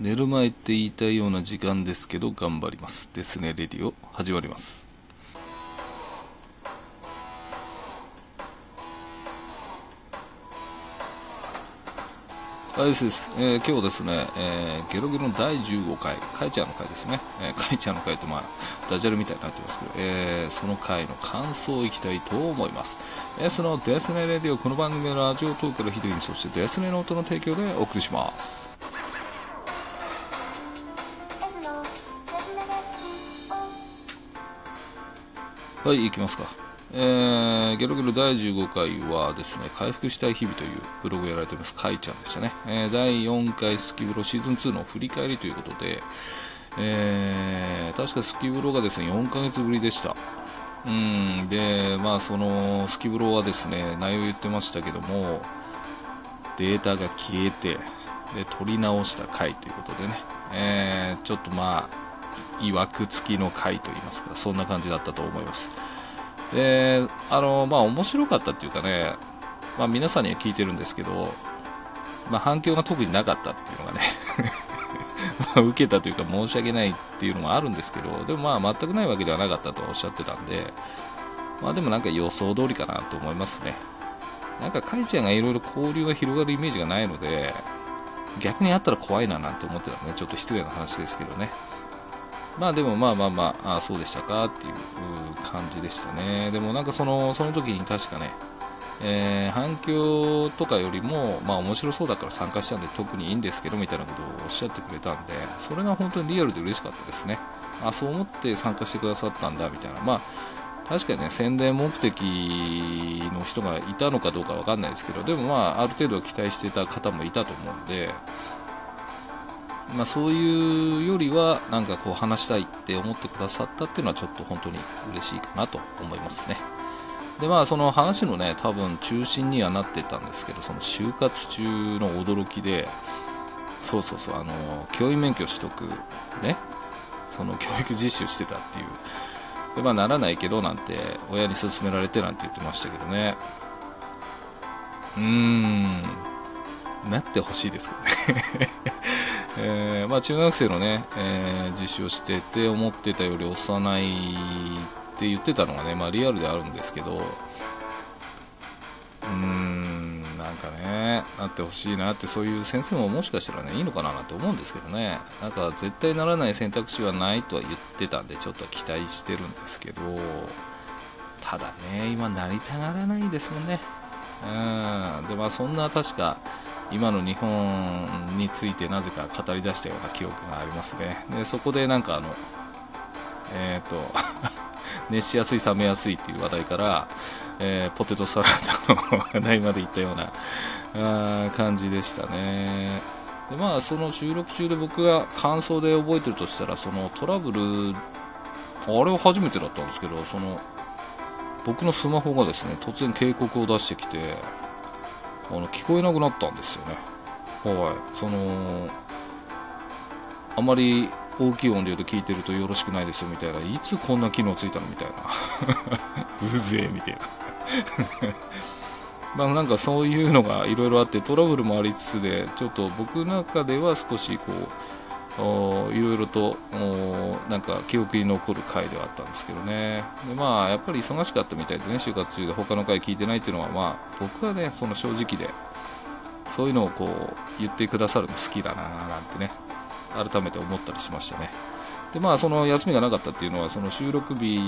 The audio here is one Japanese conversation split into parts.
寝る前って言いたいような時間ですけど頑張りますですね。レディオ始まります。はいですです、えー今日ですね、えーゲロゲロの第15回カイちゃんの回ですね、えーカイちゃんの回ってまあダジャレみたいになってますけど、えーその回の感想をいきたいと思います。えーそのデスネレディオこの番組はラジオトークのヒデにそしてデスネの音の提供でお送りします。はい、行きますか。えー、ゲロゲロ第15回はですね、回復したい日々というブログをやられています、かいちゃんでしたね。えー第4回スキブロシーズン2の振り返りということで、えー確かスキブロがですね、4ヶ月ぶりでした。うん、で、まあ、そのスキブロはですね、内容言ってましたけども、データが消えて、で、取り直した回ということでね、えーちょっとまあ、いわくつきの回といいますか、そんな感じだったと思います。で、あの、まあ、面白かったっていうかね、まあ、皆さんには聞いてるんですけど、まあ、反響が特になかったっていうのがね、ま受けたというか申し訳ないっていうのもあるんですけど、でもまあ、全くないわけではなかったとおっしゃってたんで、まあ、でもなんか予想通りかなと思いますね。なんか、かいちゃんがいろいろ交流が広がるイメージがないので、逆にあったら怖いななんて思ってたのね、ちょっと失礼な話ですけどね。まあでもまあまあまあ、あそうでしたかっていう感じでしたね。でもなんかその、その時に確かね、えー反響とかよりも、まあ面白そうだから参加したんで特にいいんですけどみたいなことをおっしゃってくれたんで、それが本当にリアルで嬉しかったですね。あ、そう思って参加してくださったんだみたいな。まあ確かにね、宣伝目的の人がいたのかどうかわかんないですけど、でもまあある程度期待してた方もいたと思うんで、まあ、そういうよりはなんかこう話したいって思ってくださったっていうのはちょっと本当に嬉しいかなと思いますね。でまあその話のね多分中心にはなってたんですけどその就活中の驚きでそうそうそうあの教員免許取得ね。その教育実習してたっていう。でまあならないけどなんて親に勧められてなんて言ってましたけどね。うーん。なってほしいですけどね。えーまあ、中学生のね、えー実習をしてて思ってたより幼いって言ってたのがね、まあ、リアルであるんですけどうーんなんかねなってほしいなってそういう先生ももしかしたらねいいのかななんて思うんですけどね。なんか絶対ならない選択肢はないとは言ってたんでちょっと期待してるんですけどただね今なりたがらないですもんね。うん。でまあそんな確か今の日本についてなぜか語り出したような記憶がありますね。でそこでなんかあのえっ、と 熱しやすい冷めやすいっていう話題から、えーポテトサラダの話題までいったようなあ感じでしたね。でまあその収録中で僕が感想で覚えてるとしたらそのトラブルあれは初めてだったんですけどその僕のスマホがですね突然警告を出してきてあの聞こえなくなったんですよね。はい。その、あまり大きい音量で聞いてるとよろしくないですよみたいな、いつこんな機能ついたのみたいな。うぜえみたいな。まあなんかそういうのがいろいろあってトラブルもありつつでちょっと僕の中では少しこういろいろとおなんか記憶に残る回ではあったんですけどね。でまあやっぱり忙しかったみたいでね就活中で他の回聞いてないっていうのはまあ僕はねその正直でそういうのをこう言ってくださるの好きだななんてね改めて思ったりしましたね。でまあその休みがなかったっていうのはその収録日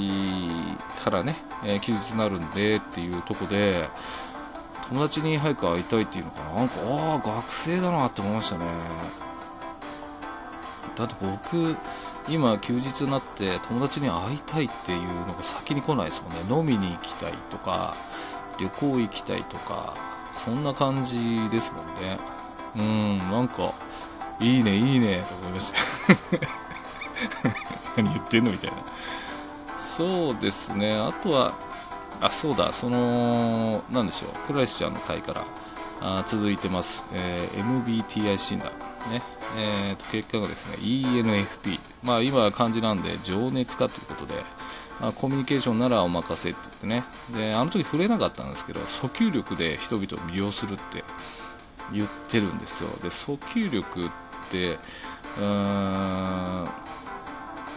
からね、えー休日になるんでっていうとこで友達に早く会いたいっていうのかな。なんかああ学生だなって思いましたね。だって僕今休日になって友達に会いたいっていうのが先に来ないですもんね。飲みに行きたいとか旅行行きたいとかそんな感じですもんね。うんなんかいいねいいねと思いました 何言ってんのみたいな。そうですね。あとはあそうだ。そのなんでしょう。クラリスちゃんの回からあ続いてます、えー MBTI 診断。ねえーと結果がですね ENFP まあ今は漢字なんで情熱家ということで、まあコミュニケーションならお任せって言ってね。であの時触れなかったんですけど訴求力で人々を魅了するって言ってるんですよ。で訴求力ってうーん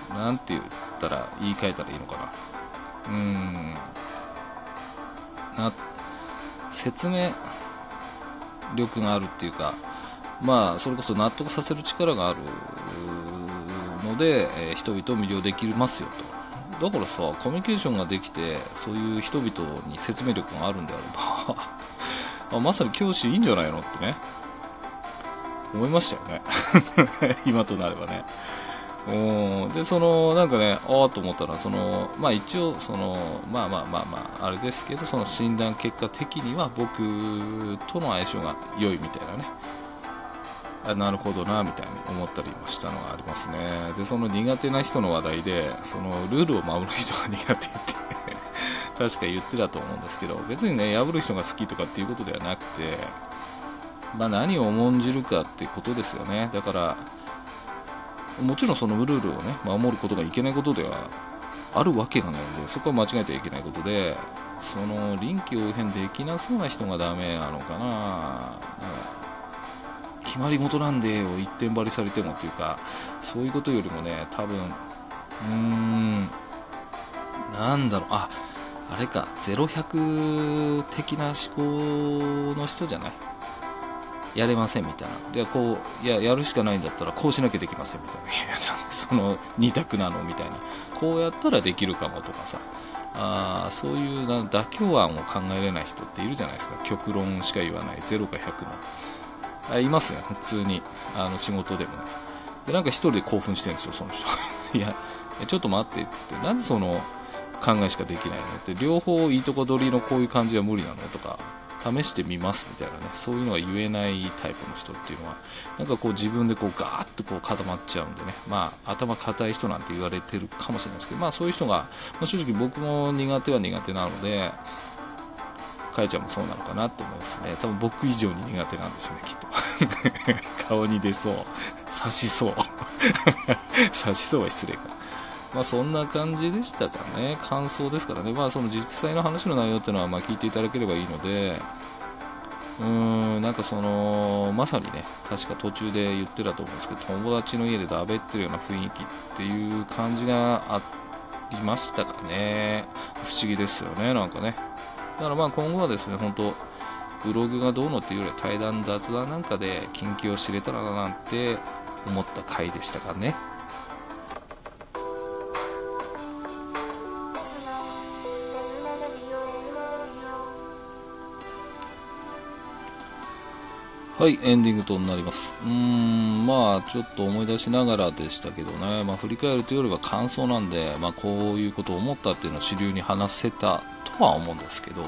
なんて言ったら言い換えたらいいのかな。うーんな説明力があるっていうかまあそれこそ納得させる力があるので、えー人々を魅了できますよと。だからさコミュニケーションができてそういう人々に説明力があるんであれば あまさに教師いいんじゃないのってね思いましたよね。今となればね。うん。でそのなんかねああと思ったらそのまあ一応そのまあまあまあまああれですけどその診断結果的には僕との相性が良いみたいなね。あなるほどなみたいに思ったりもしたのがありますね。でその苦手な人の話題でそのルールを守る人が苦手って 確か言ってたと思うんですけど別にね破る人が好きとかっていうことではなくてまあ何を重んじるかってことですよね。だからもちろんそのルールをね守ることがいけないことではあるわけがないのでそこは間違えてはいけないことでその臨機応変できなそうな人がダメなのかな。決まり事なんでを一点張りされてもっていうかそういうことよりもね多分うーんなんだろうああれか0100的な思考の人じゃない？やれませんみたいな。でこうややるしかないんだったらこうしなきゃできませんみたいな。いやその2択なのみたいな。こうやったらできるかもとかさ。あそういう妥協案を考えれない人っているじゃないですか。極論しか言わない。0か100のいますよ普通に。あの仕事でもね。でなんか一人で興奮してるんですよその人。いやちょっと待ってっつって。なんでその考えしかできないの？って両方いいとこ取りのこういう感じは無理なの？とか試してみますみたいなね。そういうのが言えないタイプの人っていうのはなんかこう自分でこうガーッとこう固まっちゃうんでね。まあ頭固い人なんて言われてるかもしれないですけどまあそういう人が、まあ、正直僕も苦手は苦手なのでかえちゃんもそうなのかなと思いますね。多分僕以上に苦手なんでしょうねきっと。顔に出そう。刺しそう。刺しそうは失礼か。まあそんな感じでしたかね。感想ですからね。まあその実際の話の内容っていうのはま聞いていただければいいのでうーんなんかそのまさにね確か途中で言ってたと思うんですけど友達の家でだべってるような雰囲気っていう感じがありましたかね。不思議ですよねなんかね。だからまあ今後はですね本当ブログがどうのっていうよりは対談雑談なんかで近況を知れたらななんて思った回でしたかねはい、エンディングとなります。うーん、まあ、ちょっと思い出しながらでしたけどね、まあ、振り返るというよりは感想なんで、まあ、こういうことを思ったっていうのを主流に話せたとは思うんですけど、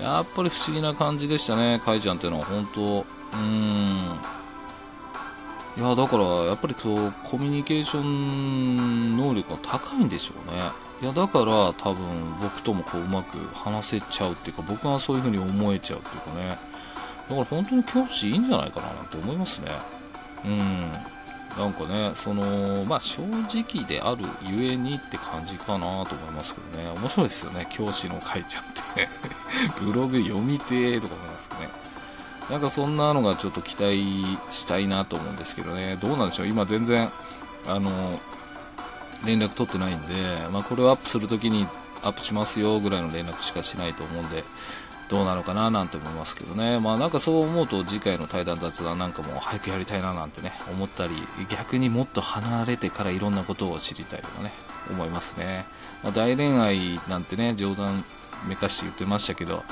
やっぱり不思議な感じでしたね、カイちゃんっていうのは、本当、うーん、いや、だから、やっぱりそう、コミュニケーション能力が高いんでしょうね。いや、だから、多分、僕ともこう、うまく話せちゃうっていうか、僕がそういうふうに思えちゃうっていうかね。だから本当に教師いいんじゃないかななんて思いますね。うん。なんかね、その、まあ正直であるゆえにって感じかなと思いますけどね。面白いですよね、教師の会ちゃって。ブログ読みてーとか思いますけどね。なんかそんなのがちょっと期待したいなと思うんですけどね。どうなんでしょう今全然、あの、連絡取ってないんで、まあこれをアップするときにアップしますよぐらいの連絡しかしないと思うんで、どうなのかななんて思いますけどね、まあなんかそう思うと次回の対談雑談なんかも早くやりたいななんてね、思ったり、逆にもっと離れてからいろんなことを知りたいとかね、思いますね。まあ、大恋愛なんてね、冗談めかして言ってましたけど、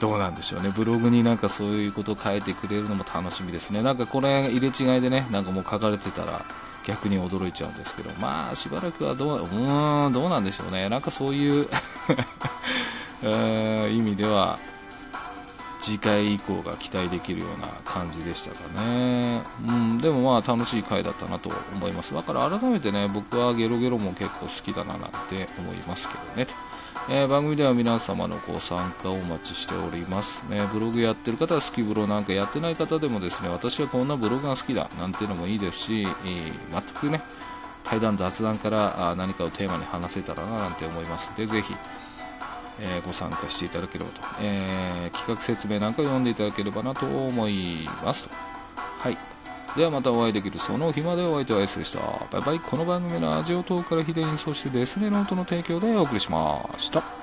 どうなんでしょうね、ブログになんかそういうことを書いてくれるのも楽しみですね。なんかこれ入れ違いでね、なんかもう書かれてたら、逆に驚いちゃうんですけど、まあしばらくはどう、うーん、どうなんでしょうね。なんかそういう 意味では次回以降が期待できるような感じでしたかね、うん、でもまあ楽しい回だったなと思います。だから改めてね僕はゲロゲロも結構好きだななんて思いますけどね。と。えー番組では皆様のご参加をお待ちしております、ね、ブログやってる方は好きブロなんかやってない方でもですね私はこんなブログが好きだなんていうのもいいですし、えー全くね対談雑談から何かをテーマに話せたらななんて思いますのでぜひえーご参加していただければと、えー企画説明なんか読んでいただければなと思いますと。はい。ではまたお会いできるその日までお相手は S でしたバイバイこの番組のラジオ等からヒデにそしてデスネノートの提供でお送りしました